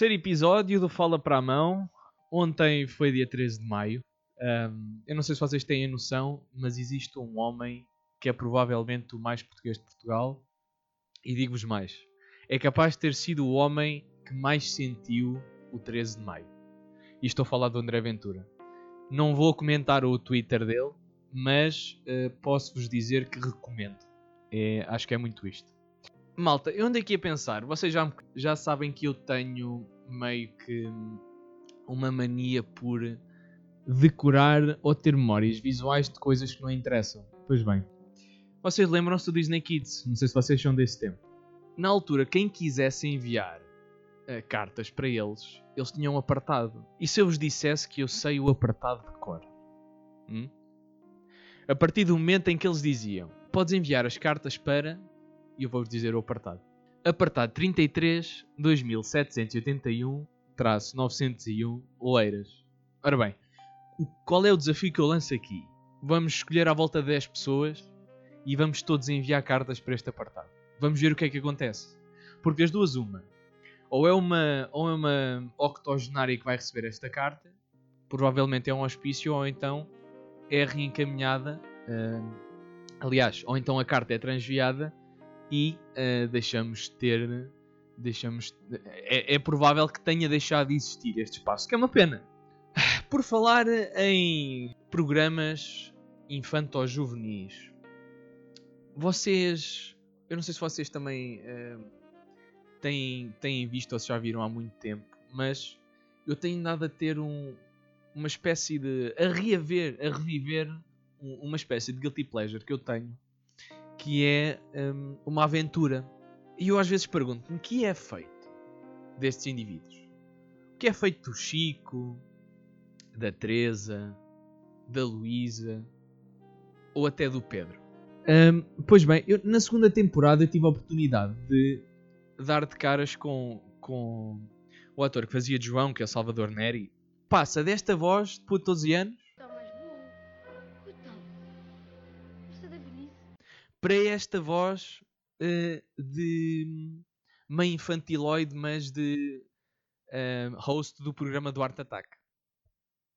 terceiro episódio do Fala para a Mão. Ontem foi dia 13 de maio. Um, eu não sei se vocês têm a noção, mas existe um homem que é provavelmente o mais português de Portugal. E digo-vos mais: é capaz de ter sido o homem que mais sentiu o 13 de maio. E estou a falar do André Ventura. Não vou comentar o Twitter dele, mas uh, posso-vos dizer que recomendo. É, acho que é muito isto. Malta, eu andei aqui a pensar. Vocês já, já sabem que eu tenho meio que uma mania por decorar ou ter memórias visuais de coisas que não interessam. Pois bem, vocês lembram-se do Disney Kids? Não sei se vocês são desse tempo. Na altura, quem quisesse enviar uh, cartas para eles, eles tinham um apartado. E se eu vos dissesse que eu sei o apartado de cor? Hum? A partir do momento em que eles diziam: Podes enviar as cartas para. E eu vou-vos dizer o apartado. Apartado 33 2781 901 Oeiras. Ora bem, qual é o desafio que eu lanço aqui? Vamos escolher à volta de 10 pessoas e vamos todos enviar cartas para este apartado. Vamos ver o que é que acontece. Porque das duas, uma. Ou é uma, ou é uma octogenária que vai receber esta carta, provavelmente é um hospício, ou então é reencaminhada. Uh, aliás, ou então a carta é transviada e uh, deixamos ter. Deixamos, é, é provável que tenha deixado de existir este espaço, que é uma pena. Por falar em programas infanto-juvenis, vocês. Eu não sei se vocês também uh, têm, têm visto ou se já viram há muito tempo, mas eu tenho nada a ter um, uma espécie de. a reaver, a reviver uma espécie de guilty pleasure que eu tenho, que é um, uma aventura. E eu às vezes pergunto-me o que é feito destes indivíduos? O que é feito do Chico, da Teresa, da Luísa ou até do Pedro. Um, pois bem, eu, na segunda temporada eu tive a oportunidade de dar de caras com, com o ator que fazia de João, que é o Salvador Neri. Passa desta voz de puto 12 anos para esta voz uh, de mãe infantiloide, mas de uh, host do programa do Art Attack.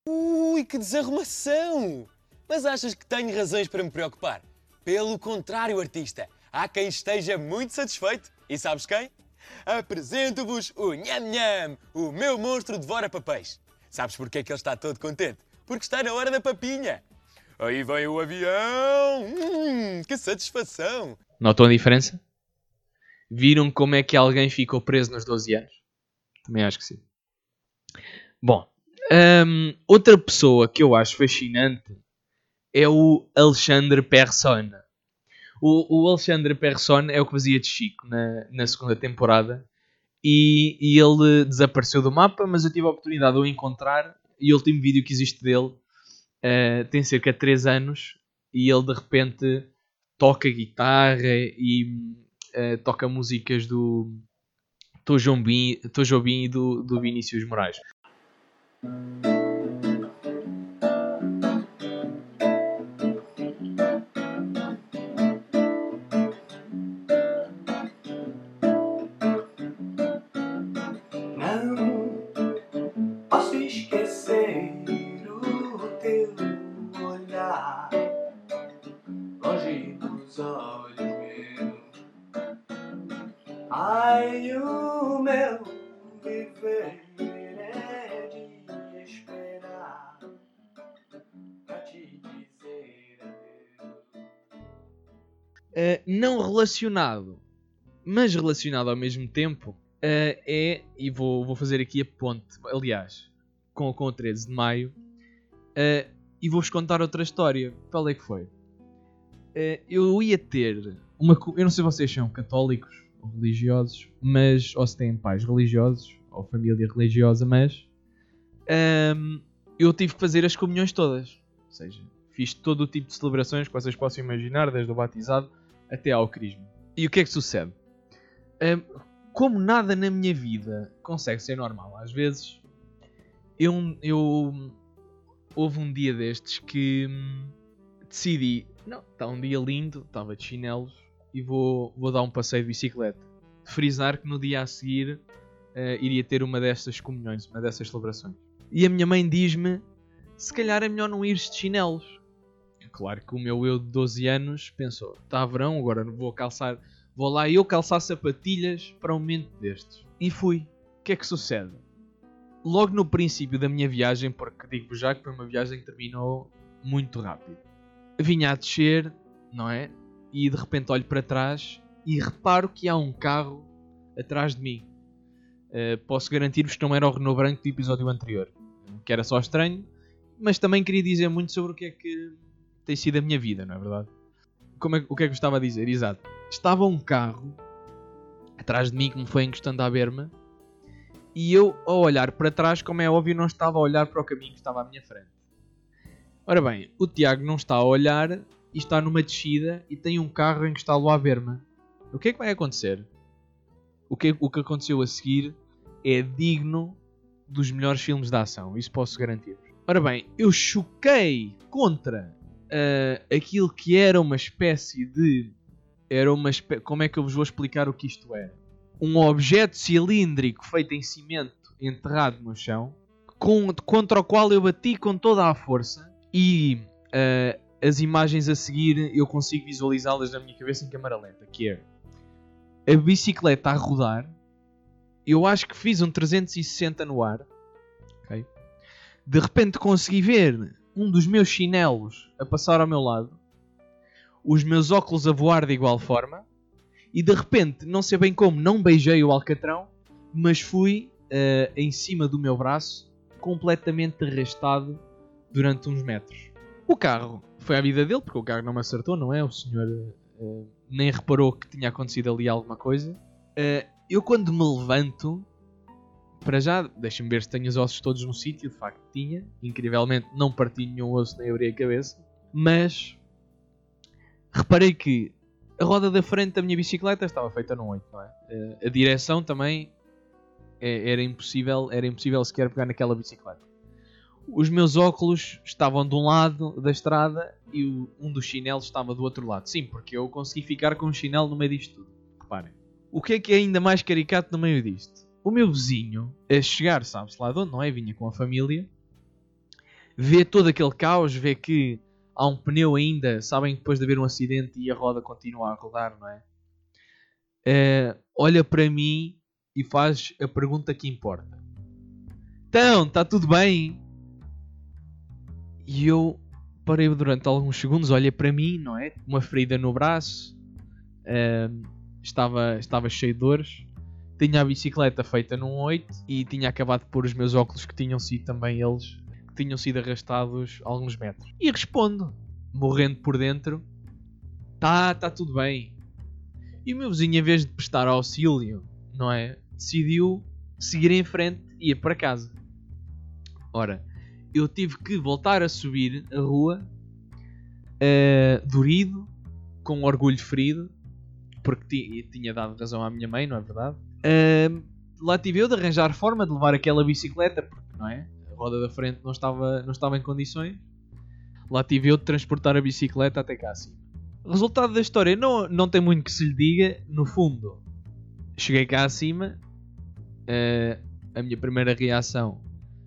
Ui, que desarrumação! Mas achas que tenho razões para me preocupar? Pelo contrário, artista, há quem esteja muito satisfeito. E sabes quem? Apresento-vos o Nham Nham, o meu monstro devora papéis. Sabes porquê que ele está todo contente? Porque está na hora da papinha. Aí vem o avião! Hum, que satisfação! Notam a diferença? Viram como é que alguém ficou preso nos 12 anos? Também acho que sim. Bom, um, outra pessoa que eu acho fascinante é o Alexandre Persson. O, o Alexandre Persson é o que fazia de Chico na, na segunda temporada e, e, ele desapareceu do mapa, mas eu tive a oportunidade de o encontrar e o último vídeo que existe dele uh, tem cerca de 3 anos e ele de repente toca guitarra e uh, toca músicas do Tojobim, Tojobim e do, do Vinícius Moraes. Uh, não relacionado, mas relacionado ao mesmo tempo, uh, é, e vou, vou fazer aqui a ponte, aliás, com, com o 13 de maio, uh, e vou-vos contar outra história. Qual é que foi? eu ia ter uma. Eu não sei se vocês são católicos religiosos, mas. ou se têm pais religiosos ou família religiosa, mas. Um, eu tive que fazer as comunhões todas. Ou seja, fiz todo o tipo de celebrações que vocês possam imaginar, desde o batizado até ao crisma. E o que é que sucede? Um, como nada na minha vida consegue ser normal, às vezes eu, eu houve um dia destes que hum, decidi, não, está um dia lindo, estava de chinelos e vou, vou dar um passeio de bicicleta. Frisar que no dia a seguir uh, iria ter uma dessas comunhões, uma dessas celebrações. E a minha mãe diz-me: se calhar é melhor não ires de chinelos. Claro que o meu eu de 12 anos pensou: está verão, agora vou calçar, vou lá eu calçar sapatilhas para um momento destes. E fui. O que é que sucede? Logo no princípio da minha viagem, porque digo já que foi uma viagem que terminou muito rápido, vinha a descer, não é? E de repente olho para trás e reparo que há um carro atrás de mim. Uh, posso garantir-vos que não era o Renault branco do episódio anterior, que era só estranho, mas também queria dizer muito sobre o que é que tem sido a minha vida, não é verdade? Como é, o que é que eu estava a dizer? Exato. Estava um carro atrás de mim que me foi encostando à berma e eu, ao olhar para trás, como é óbvio, não estava a olhar para o caminho que estava à minha frente. Ora bem, o Tiago não está a olhar e está numa descida e tem um carro encostado à berma. O que é que vai acontecer? O que, o que aconteceu a seguir é digno dos melhores filmes de ação, isso posso garantir. Ora bem, eu choquei contra uh, aquilo que era uma espécie de. Era uma espé... Como é que eu vos vou explicar o que isto era? Um objeto cilíndrico feito em cimento enterrado no chão, com... contra o qual eu bati com toda a força e uh, as imagens a seguir eu consigo visualizá-las na minha cabeça em câmara lenta, que é a bicicleta a rodar. Eu acho que fiz um 360 no ar. Okay? De repente consegui ver um dos meus chinelos a passar ao meu lado, os meus óculos a voar de igual forma, e de repente, não sei bem como, não beijei o alcatrão, mas fui uh, em cima do meu braço, completamente arrastado durante uns metros. O carro foi a vida dele, porque o carro não me acertou, não é? O senhor uh, nem reparou que tinha acontecido ali alguma coisa. Uh, eu, quando me levanto, para já, deixa-me ver se tenho os ossos todos no sítio. De facto, tinha. Incrivelmente, não parti nenhum osso nem abri a cabeça. Mas reparei que a roda da frente da minha bicicleta estava feita num 8, não é? Eh, a direção também é, era impossível, era impossível sequer pegar naquela bicicleta. Os meus óculos estavam de um lado da estrada e um dos chinelos estava do outro lado. Sim, porque eu consegui ficar com um chinelo no meio disto tudo. Reparem. O que é que é ainda mais caricato no meio disto? o meu vizinho, a chegar, sabe-se lá de onde, não é? Vinha com a família, vê todo aquele caos, vê que há um pneu ainda, sabem depois de haver um acidente e a roda continua a rodar, não é? Uh, olha para mim e faz a pergunta que importa. Então, está tudo bem? E eu parei durante alguns segundos, olha para mim, não é? Uma ferida no braço, uh, estava, estava cheio de dores tinha a bicicleta feita num 8 e tinha acabado de pôr os meus óculos que tinham sido também eles, que tinham sido arrastados alguns metros. E respondo, morrendo por dentro: Tá, tá tudo bem. E o meu vizinho, em vez de prestar auxílio, não é? Decidiu seguir em frente e ir para casa. Ora, eu tive que voltar a subir a rua, uh, dorido, com orgulho ferido, porque tinha dado razão à minha mãe, não é verdade? Uh, lá tive eu de arranjar forma de levar aquela bicicleta, porque não é? A roda da frente não estava, não estava em condições. Lá tive eu de transportar a bicicleta até cá acima. Resultado da história não, não tem muito que se lhe diga. No fundo, cheguei cá acima. Uh, a minha primeira reação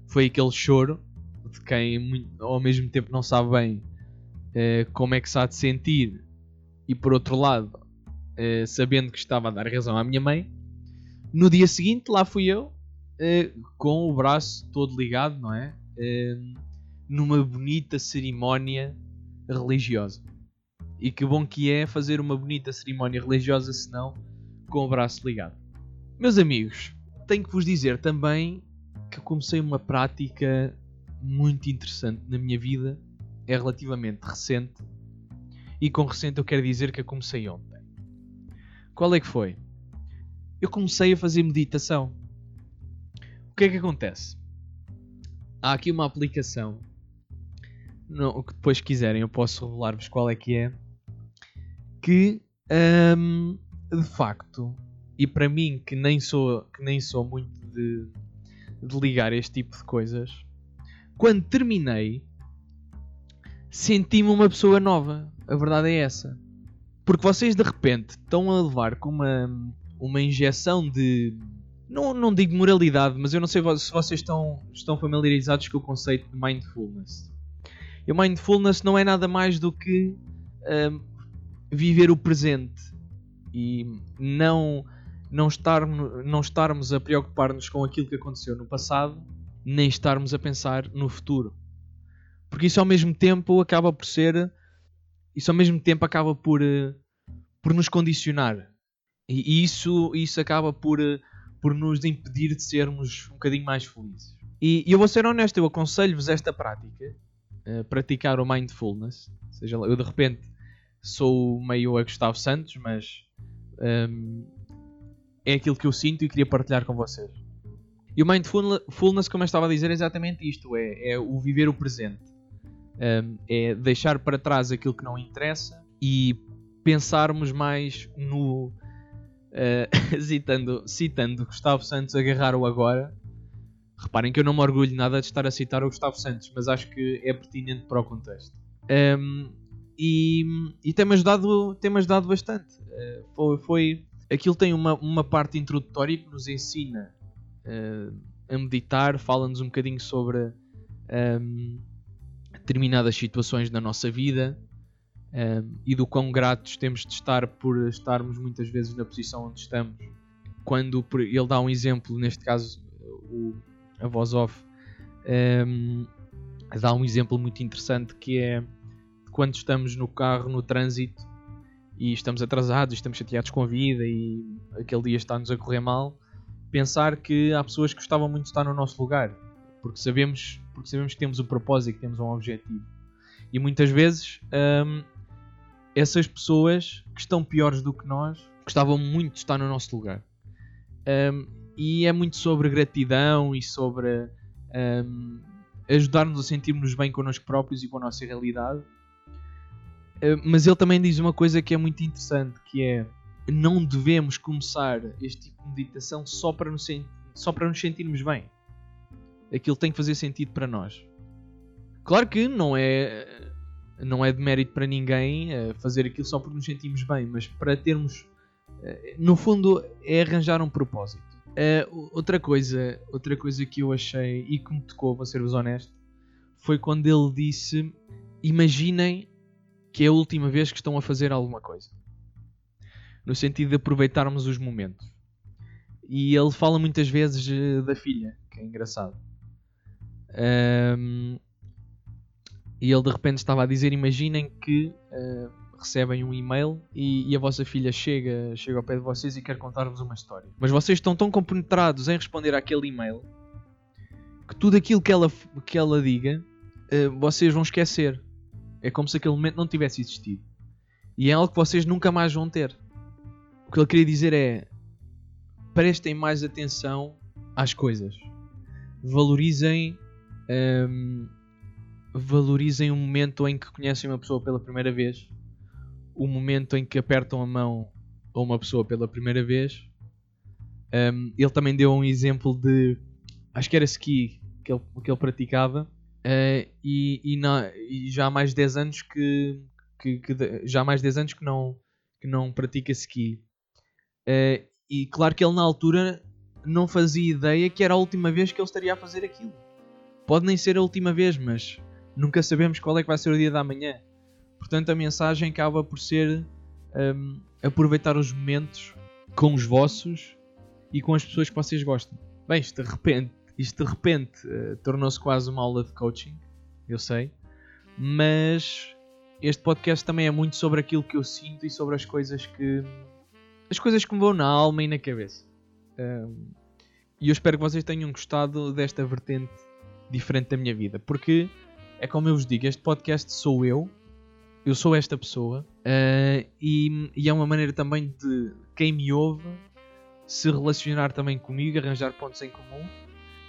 foi aquele choro de quem ao mesmo tempo não sabe bem uh, como é que se há de sentir e por outro lado uh, sabendo que estava a dar razão à minha mãe no dia seguinte, lá fui eu, uh, com o braço todo ligado, não é? Uh, numa bonita cerimónia religiosa. E que bom que é fazer uma bonita cerimónia religiosa, senão com o braço ligado. Meus amigos, tenho que vos dizer também que comecei uma prática muito interessante na minha vida, é relativamente recente, e com recente eu quero dizer que a comecei ontem. Qual é que foi? eu comecei a fazer meditação. O que é que acontece? Há aqui uma aplicação. o que depois quiserem eu posso revelar-vos qual é que é. Que um, de facto, e para mim que nem sou, que nem sou muito de, de ligar este tipo de coisas, quando terminei senti-me uma pessoa nova. A verdade é essa. Porque vocês de repente estão a levar com uma uma injeção de não, não digo moralidade, mas eu não sei se vocês estão, estão familiarizados com o conceito de mindfulness. E o mindfulness não é nada mais do que um, viver o presente e não, não, estarmos, não estarmos a preocupar-nos com aquilo que aconteceu no passado, nem estarmos a pensar no futuro. Porque isso ao mesmo tempo acaba por ser. Isso ao mesmo tempo acaba por, eh, por nos condicionar. E isso, isso acaba por, eh, por nos impedir de sermos um bocadinho mais felizes. E, e eu vou ser honesto, eu aconselho-vos esta prática, uh, praticar o mindfulness. Ou seja, eu de repente sou meio a Gustavo Santos, mas um, ehm, é aquilo que eu sinto e queria partilhar com vocês. E o mindfulness, como eu estava a dizer, é exatamente isto: é, é o viver o presente, um, é deixar para trás aquilo que não interessa e pensarmos mais no. Uh, citando, citando Gustavo Santos, agarrar o agora. Reparem que eu não me orgulho nada de estar a citar o Gustavo Santos, mas acho que é pertinente para o contexto. Um, e, e tem-me ajudado, tem ajudado bastante. Uh, foi, foi, aquilo tem uma, uma parte introdutória que nos ensina uh, a meditar, fala-nos um bocadinho sobre um, ehm, determinadas situações na nossa vida um, e do quão gratos temos de estar por estarmos muitas vezes na posição onde estamos. Quando ele dá um exemplo, neste caso o, a voz off, um, dá um exemplo muito interessante que é quando estamos no carro, no trânsito, e estamos atrasados, estamos chateados com a vida e aquele dia está-nos a correr mal, pensar que há pessoas que gostavam muito de estar no nosso lugar, porque sabemos, porque sabemos que temos um propósito, que temos um objetivo. E muitas vezes hum, essas pessoas que estão piores do que nós gostavam muito de estar no nosso lugar. Um, e é muito sobre gratidão e sobre um, ajudar-nos a sentirmos bem connosco próprios e com a nossa realidade eh, mas ele também diz uma coisa que é muito interessante, que é não devemos começar este tipo de meditação só para nos, só para nos sentirmos bem. Aquilo tem que fazer sentido para nós. Claro que não é não é de mérito para ninguém eh, fazer aquilo só porque nos sentimos bem, mas para termos eh, no fundo é arranjar um propósito. outra coisa, outra coisa que eu achei e que me tocou, vou ser-vos honesto, foi quando ele disse: imaginem que é a última vez que estão a fazer alguma coisa. No sentido de aproveitarmos os momentos. E ele fala muitas vezes eh, da filha, que é engraçado. Um, e ele de repente estava a dizer: Imaginem que uh, recebem um e-mail e, e, a vossa filha chega, chega ao pé de vocês e quer contar-vos uma história. Mas vocês estão tão compenetrados em responder àquele e-mail que tudo aquilo que ela, que ela diga uh, vocês vão esquecer. É como se aquele momento não tivesse existido. E é algo que vocês nunca mais vão ter. O que ele queria dizer é: prestem mais atenção às coisas. Valorizem. Um, valorizem o momento em que conhecem uma pessoa pela primeira vez. O momento em que apertam a mão a uma pessoa pela primeira vez. Um, ele também deu um exemplo de. Acho que era ski que ele, que ele praticava Uh, e, e, na, e, já há mais de 10 anos que, que, que, já há mais de 10 anos que não, que não pratica ski. Uh, e claro que ele na altura não fazia ideia que era a última vez que ele estaria a fazer aquilo. Pode nem ser a última vez, mas nunca sabemos qual é que vai ser o dia da manhã. Portanto, a mensagem acaba por ser um, aproveitar os momentos com os vossos e com as pessoas que vocês gostam. Bem, de repente isto de repente uh, tornou-se quase uma aula de coaching, eu sei, mas este podcast também é muito sobre aquilo que eu sinto e sobre as coisas que as coisas que me vão na alma e na cabeça. E eu espero que vocês tenham gostado desta vertente diferente da minha vida, porque é como eu vos digo, este podcast sou eu, eu sou esta pessoa, uh, e, e, é uma maneira também de quem me ouve se relacionar também comigo, arranjar pontos em comum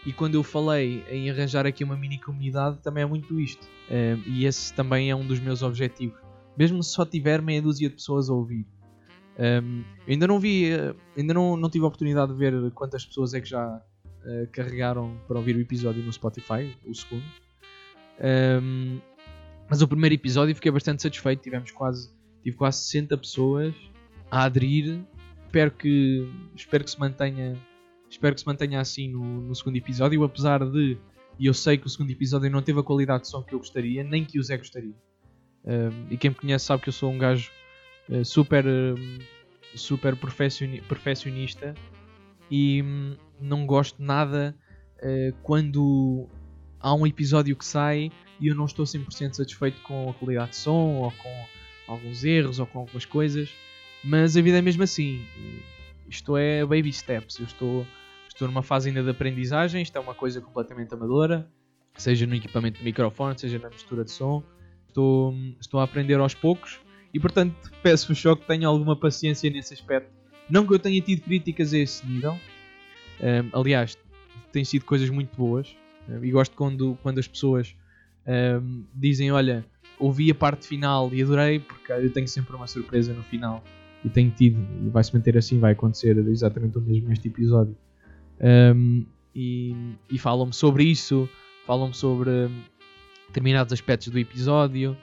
e quando eu falei em arranjar aqui uma mini comunidade, também é muito isto. Um, e esse também é um dos meus objetivos. Mesmo se só tiver meia dúzia de pessoas a ouvir. Um, ainda não vi, eh, ainda não, não tive a oportunidade de ver quantas pessoas é que já uh, carregaram para ouvir o episódio no Spotify, o segundo. Um, mas o primeiro episódio fiquei bastante satisfeito. Tivemos quase, tive quase 60 pessoas a aderir. Espero que, espero que se mantenha Espero que se mantenha assim no, no segundo episódio, apesar de e eu sei que o segundo episódio não teve a qualidade de som que eu gostaria, nem que o Zé gostaria. Uh, e quem me conhece sabe que eu sou um gajo super, uh, super perfeccioni perfeccionista e um, não gosto nada quando há um episódio que sai e eu não estou 100% satisfeito com a qualidade de som ou com alguns erros ou com algumas coisas. Mas a vida é mesmo assim. Isto é baby steps. Eu estou estou numa fase ainda de aprendizagem, isto é uma coisa completamente amadora, seja no equipamento de microfone, seja na mistura de som. Estou, estou a aprender aos poucos e, portanto, peço-vos só que tenham alguma paciência nesse aspecto. Não que eu tenha tido críticas a esse nível, um, aliás, têm sido coisas muito boas e gosto quando, quando as pessoas um, dizem: Olha, ouvi a parte final e adorei, porque eu tenho sempre uma surpresa no final e tenho tido, e vai se manter assim, vai acontecer exatamente o mesmo neste episódio. Um, e, e falam-me sobre isso, falam-me sobre determinados aspectos do episódio,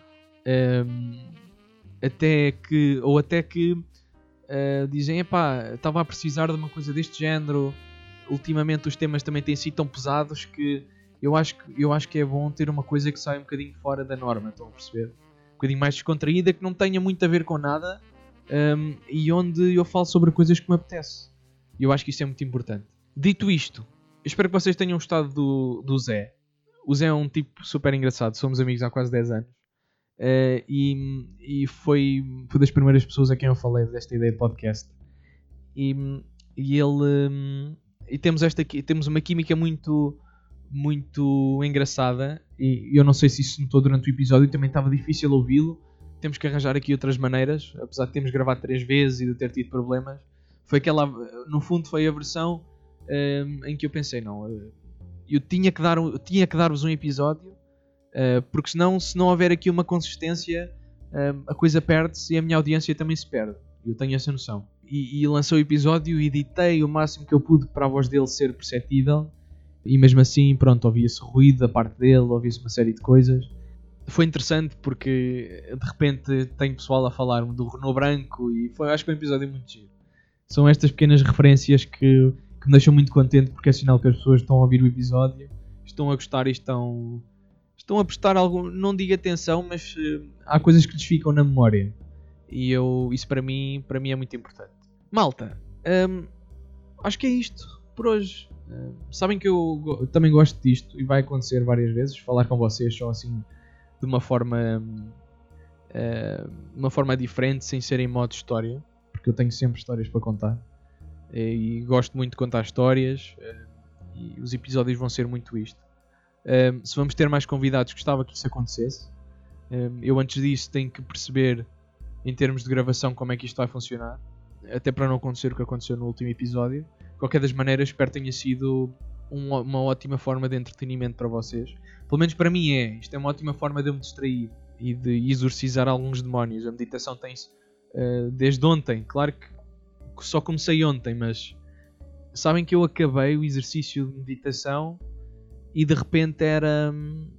um, até que, ou até que uh, dizem: epá, estava a precisar de uma coisa deste género. Ultimamente os temas também têm sido tão pesados que eu acho que, eu acho que é bom ter uma coisa que sai um bocadinho fora da norma, estão a perceber? Um bocadinho mais descontraída, que não tenha muito a ver com nada um, e onde eu falo sobre coisas que me apetece. E eu acho que isso é muito importante. Dito isto, espero que vocês tenham gostado do, do Zé. O Zé é um tipo super engraçado, somos amigos há quase 10 anos. Uh, e, e foi, foi das primeiras pessoas a quem eu falei desta ideia de podcast. E, e ele. Um, e temos, esta, temos uma química muito, muito engraçada. E eu não sei se isso notou durante o episódio, também estava difícil ouvi-lo. Temos que arranjar aqui outras maneiras, apesar de termos gravado três vezes e de ter tido problemas. Foi aquela, no fundo, foi a versão um, em que eu pensei, não, eu tinha que dar, eu tinha que dar-vos um episódio, uh, porque senão, se não houver aqui uma consistência, um, a coisa perde-se e a minha audiência também se perde. Eu tenho essa noção. E, e lancei o episódio editei o máximo que eu pude para a voz dele ser perceptível. E mesmo assim, pronto, ouvia-se ruído da parte dele, ouvia-se uma série de coisas. Foi interessante porque de repente tem pessoal a falar do Renault Branco e foi, acho que foi um episódio muito giro. São estas pequenas referências que que me deixou muito contente porque é sinal que as pessoas estão a ouvir o episódio, estão a gostar e estão, estão a prestar algum, não digo atenção, mas uh, há coisas que lhes ficam na memória. E eu, isso para mim, para mim é muito importante. Malta, um, acho que é isto por hoje. Uh, sabem que eu, eu, também gosto disto e vai acontecer várias vezes, falar com vocês só assim de uma forma uh, uma forma diferente, sem ser em modo história, porque eu tenho sempre histórias para contar. E gosto muito de contar histórias e os episódios vão ser muito isto. Eh, se vamos ter mais convidados, gostava que isso acontecesse. eu antes disso tenho que perceber em termos de gravação como é que isto vai funcionar, até para não acontecer o que aconteceu no último episódio. De qualquer das maneiras, espero que tenha sido uma ótima forma de entretenimento para vocês. Pelo menos para mim é. Isto é uma ótima forma de eu me distrair e de exorcizar alguns demónios. A meditação tem-se uh, desde ontem. Claro que só comecei ontem, mas sabem que eu acabei o exercício de meditação e de repente era. Hum,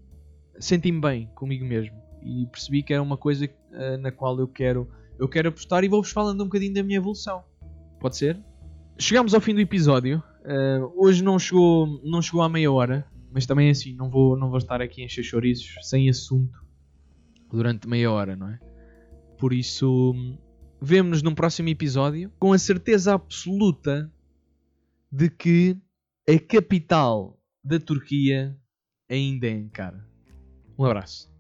senti-me bem comigo mesmo e percebi que era uma coisa uh, na qual eu quero, eu quero apostar e vou-vos falando um bocadinho da minha evolução. Pode ser? Chegamos ao fim do episódio. Uh, hoje não chegou, não chegou à meia hora, mas também é assim, não vou, não vou estar aqui a encher chouriços sem assunto durante meia hora, não é? Por isso, hum, Vemo-nos num próximo episódio com a certeza absoluta de que a capital da Turquia ainda é Ankara. Um abraço.